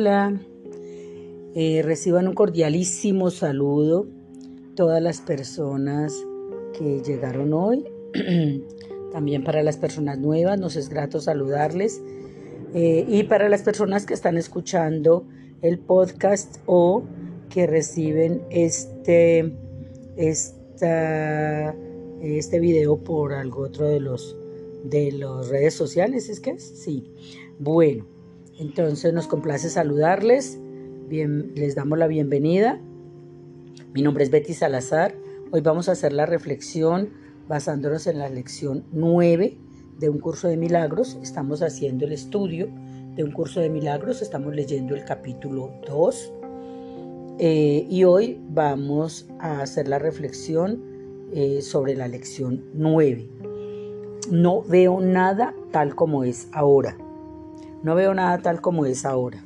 Hola. Eh, reciban un cordialísimo saludo todas las personas que llegaron hoy. También para las personas nuevas nos es grato saludarles. Eh, y para las personas que están escuchando el podcast o que reciben este, este video por algo otro de los de las redes sociales, ¿es que es? Sí. Bueno, entonces nos complace saludarles. Bien, les damos la bienvenida. Mi nombre es Betty Salazar. Hoy vamos a hacer la reflexión basándonos en la lección 9 de un curso de milagros. Estamos haciendo el estudio de un curso de milagros. Estamos leyendo el capítulo 2. Eh, y hoy vamos a hacer la reflexión eh, sobre la lección 9. No veo nada tal como es ahora. No veo nada tal como es ahora.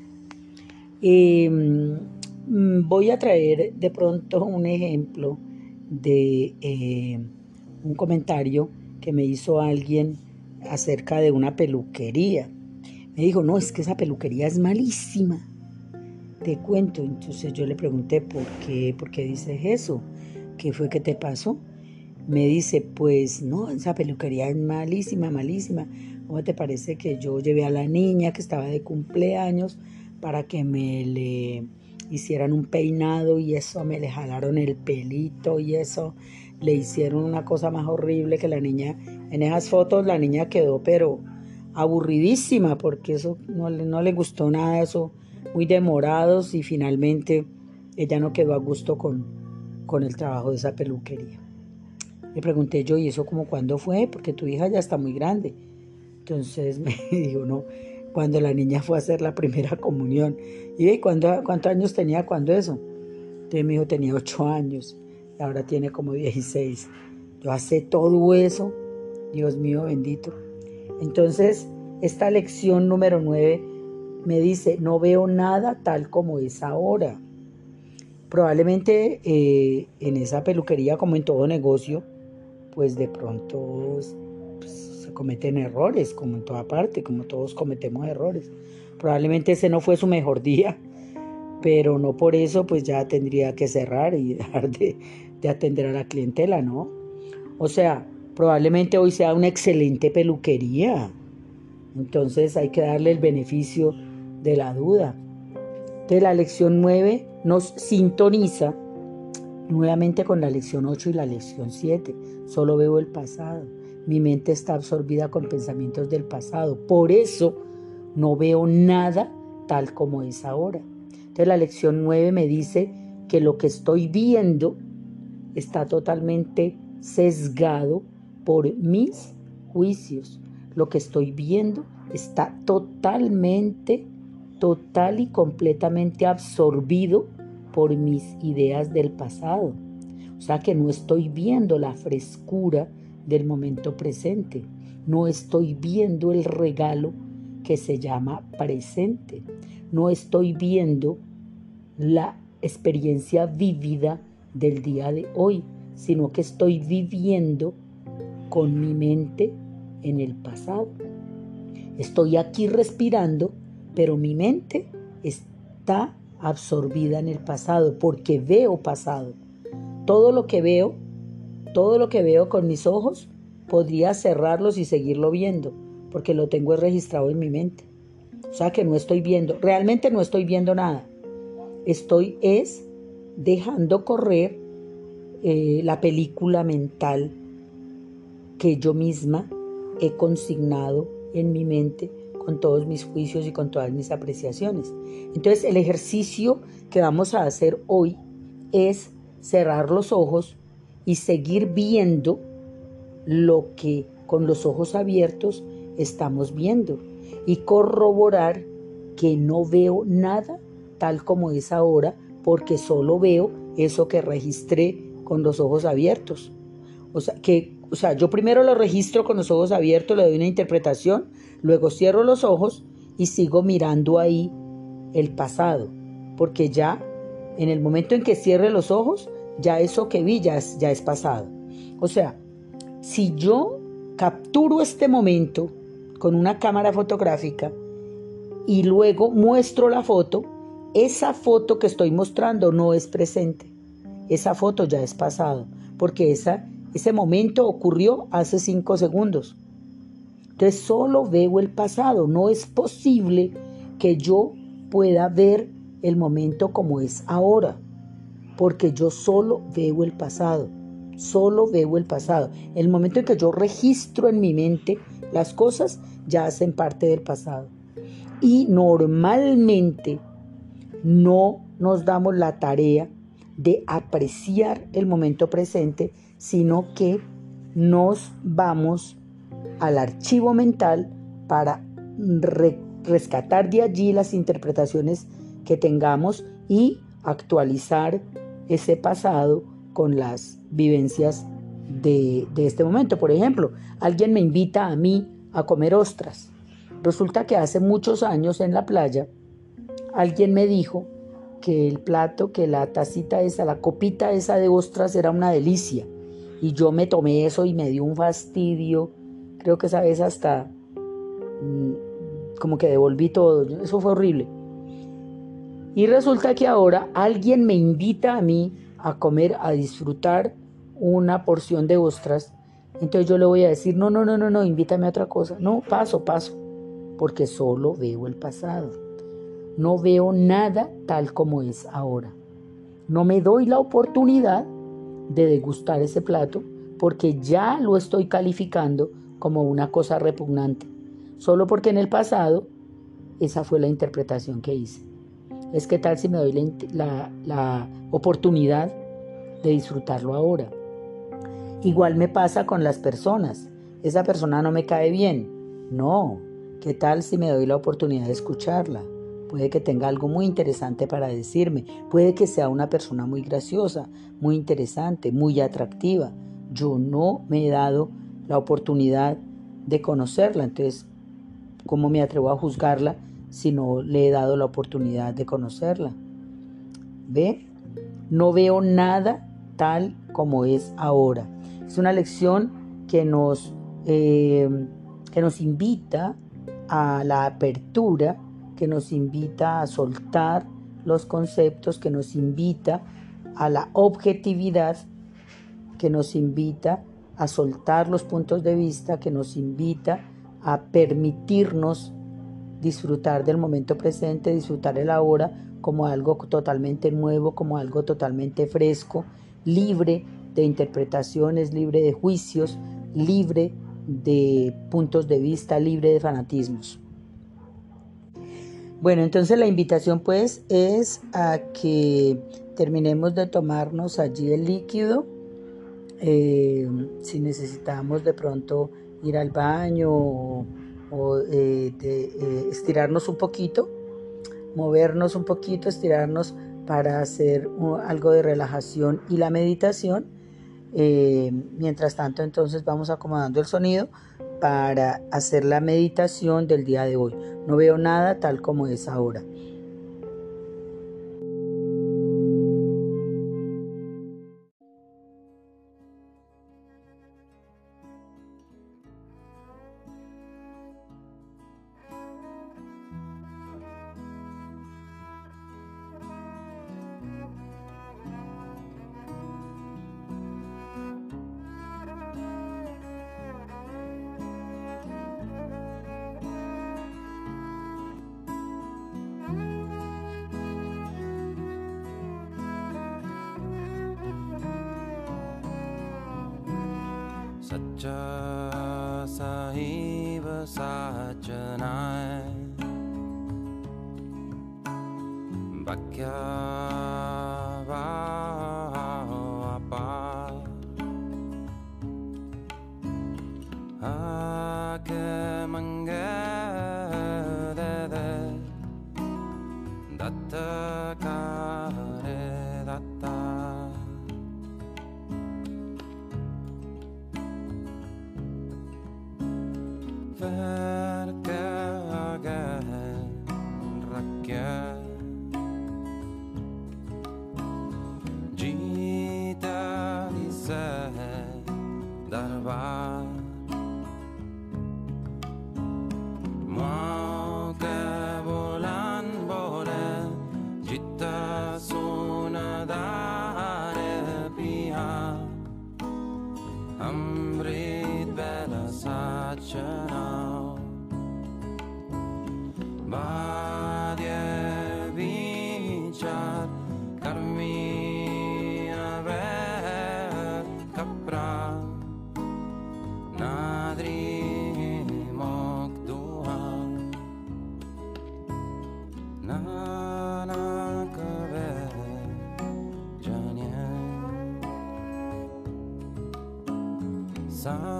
Em, voy a traer de pronto un ejemplo de eh, un comentario que me hizo alguien acerca de una peluquería. Me dijo, no, es que esa peluquería es malísima. Te cuento. Entonces yo le pregunté, ¿por qué? ¿Por qué dices eso? ¿Qué fue que te pasó? Me dice, pues no, esa peluquería es malísima, malísima. ¿Cómo te parece que yo llevé a la niña que estaba de cumpleaños para que me le hicieran un peinado y eso me le jalaron el pelito y eso le hicieron una cosa más horrible que la niña en esas fotos la niña quedó pero aburridísima porque eso no, no le gustó nada eso muy demorados y finalmente ella no quedó a gusto con, con el trabajo de esa peluquería. Le pregunté yo, ¿y eso como cuándo fue? Porque tu hija ya está muy grande. Entonces me dijo, no, cuando la niña fue a hacer la primera comunión. ¿Y ¿cuántos años tenía cuando eso? Entonces me dijo, tenía ocho años, y ahora tiene como 16. Yo hace todo eso, Dios mío bendito. Entonces, esta lección número nueve me dice, no veo nada tal como es ahora. Probablemente eh, en esa peluquería, como en todo negocio, pues de pronto cometen errores, como en toda parte, como todos cometemos errores. Probablemente ese no fue su mejor día, pero no por eso pues ya tendría que cerrar y dejar de, de atender a la clientela, ¿no? O sea, probablemente hoy sea una excelente peluquería. Entonces hay que darle el beneficio de la duda. Entonces la lección 9 nos sintoniza nuevamente con la lección 8 y la lección 7. Solo veo el pasado. Mi mente está absorbida con pensamientos del pasado. Por eso no veo nada tal como es ahora. Entonces la lección 9 me dice que lo que estoy viendo está totalmente sesgado por mis juicios. Lo que estoy viendo está totalmente, total y completamente absorbido por mis ideas del pasado. O sea que no estoy viendo la frescura del momento presente. No estoy viendo el regalo que se llama presente. No estoy viendo la experiencia vívida del día de hoy, sino que estoy viviendo con mi mente en el pasado. Estoy aquí respirando, pero mi mente está absorbida en el pasado porque veo pasado. Todo lo que veo todo lo que veo con mis ojos podría cerrarlos y seguirlo viendo, porque lo tengo registrado en mi mente. O sea que no estoy viendo, realmente no estoy viendo nada. Estoy es dejando correr eh, la película mental que yo misma he consignado en mi mente con todos mis juicios y con todas mis apreciaciones. Entonces el ejercicio que vamos a hacer hoy es cerrar los ojos y seguir viendo lo que con los ojos abiertos estamos viendo y corroborar que no veo nada tal como es ahora porque solo veo eso que registré con los ojos abiertos. O sea, que, o sea, yo primero lo registro con los ojos abiertos, le doy una interpretación, luego cierro los ojos y sigo mirando ahí el pasado, porque ya en el momento en que cierre los ojos, ya eso que vi ya es, ya es pasado. O sea, si yo capturo este momento con una cámara fotográfica y luego muestro la foto, esa foto que estoy mostrando no es presente. Esa foto ya es pasado, porque esa, ese momento ocurrió hace cinco segundos. Entonces solo veo el pasado. No es posible que yo pueda ver el momento como es ahora, porque yo solo veo el pasado. Solo veo el pasado. El momento en que yo registro en mi mente las cosas ya hacen parte del pasado. Y normalmente no nos damos la tarea de apreciar el momento presente, sino que nos vamos al archivo mental para rescatar de allí las interpretaciones que tengamos y actualizar ese pasado con las vivencias de, de, este momento. Por ejemplo, alguien me invita a mí a comer ostras. Resulta que hace muchos años en la playa alguien me dijo que el plato, que la tacita esa, la copita esa de ostras era una delicia. Y yo me tomé eso y me dio un fastidio. Creo que esa vez hasta mm, como que devolví todo. Eso fue horrible. Y resulta que ahora alguien me invita a mí a comer, a disfrutar una porción de ostras. Entonces yo le voy a decir, no, no, no, no, no, invítame a otra cosa. No, paso, paso. Porque solo veo el pasado. No veo nada tal como es ahora. No me doy la oportunidad de degustar ese plato porque ya lo estoy calificando como una cosa repugnante. Solo porque en el pasado esa fue la interpretación que hice. Es que tal si me doy la, la oportunidad de disfrutarlo ahora. Igual me pasa con las personas. Esa persona no me cae bien. No. ¿Qué tal si me doy la oportunidad de escucharla? puede que tenga algo muy interesante para decirme, puede que sea una persona muy graciosa, muy interesante, muy atractiva. Yo no me he dado la oportunidad de conocerla, entonces, ¿cómo me atrevo a juzgarla si no le he dado la oportunidad de conocerla? ¿Ve? No veo nada tal como es ahora. Es una lección que nos, eh, que nos invita a la apertura que nos invita a soltar los conceptos, que nos invita a la objetividad, que nos invita a soltar los puntos de vista, que nos invita a permitirnos disfrutar del momento presente, disfrutar el ahora como algo totalmente nuevo, como algo totalmente fresco, libre de interpretaciones, libre de juicios, libre de puntos de vista, libre de fanatismos. Bueno, entonces la invitación pues es a que terminemos de tomarnos allí el líquido. Eh, si necesitamos de pronto ir al baño o, eh, eh, estirarnos un poquito, movernos un poquito, estirarnos para hacer algo de relajación y la meditación. mientras tanto, entonces vamos acomodando el sonido para hacer la meditación del día de hoy. No veo nada tal como es ahora. सहि वसाचना। I guess. sun.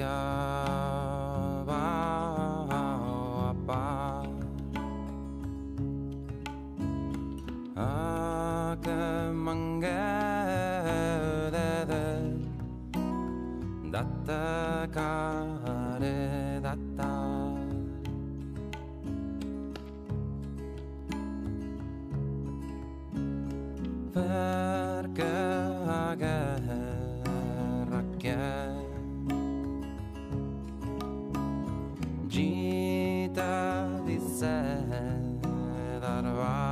backyard. out of our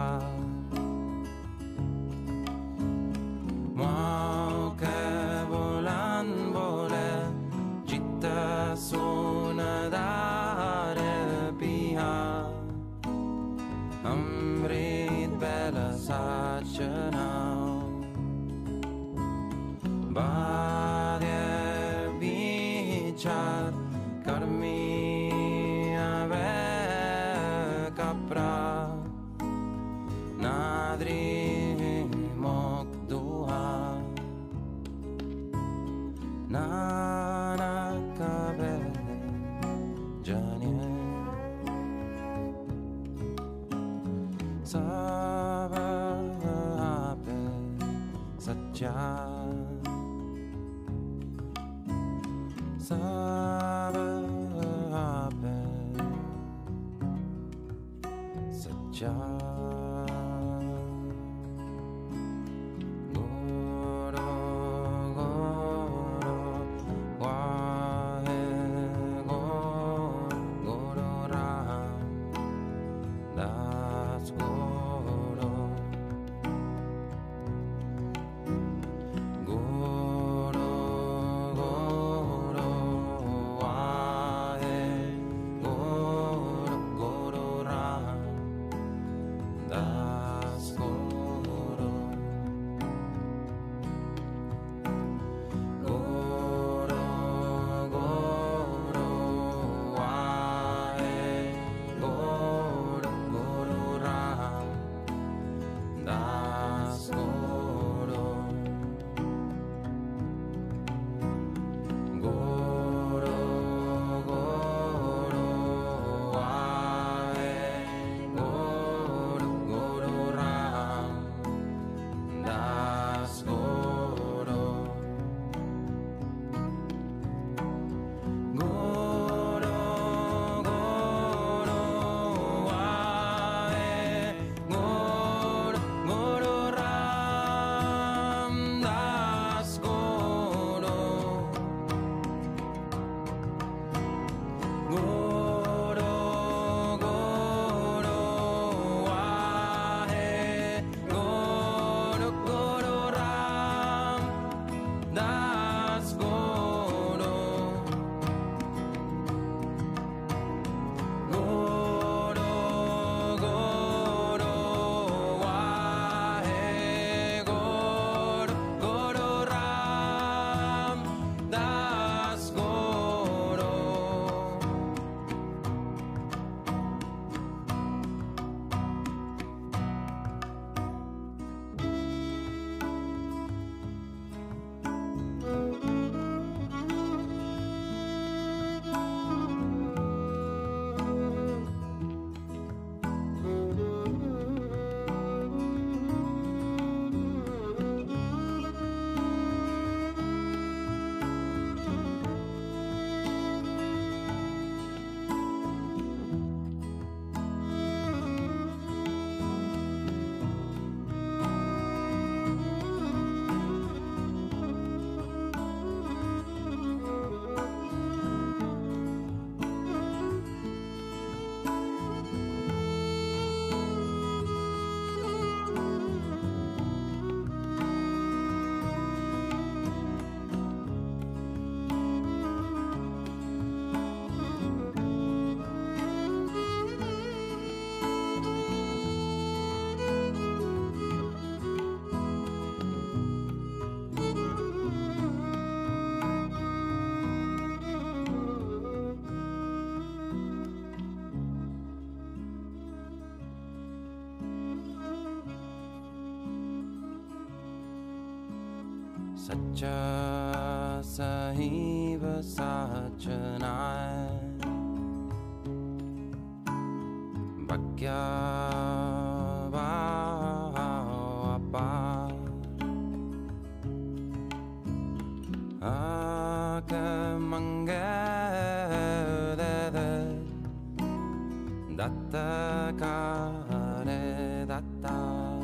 saberhape satya saberhape सच्चा सही व साचनाय बक्या अपार आक मंगेदे दत्ता।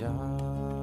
家。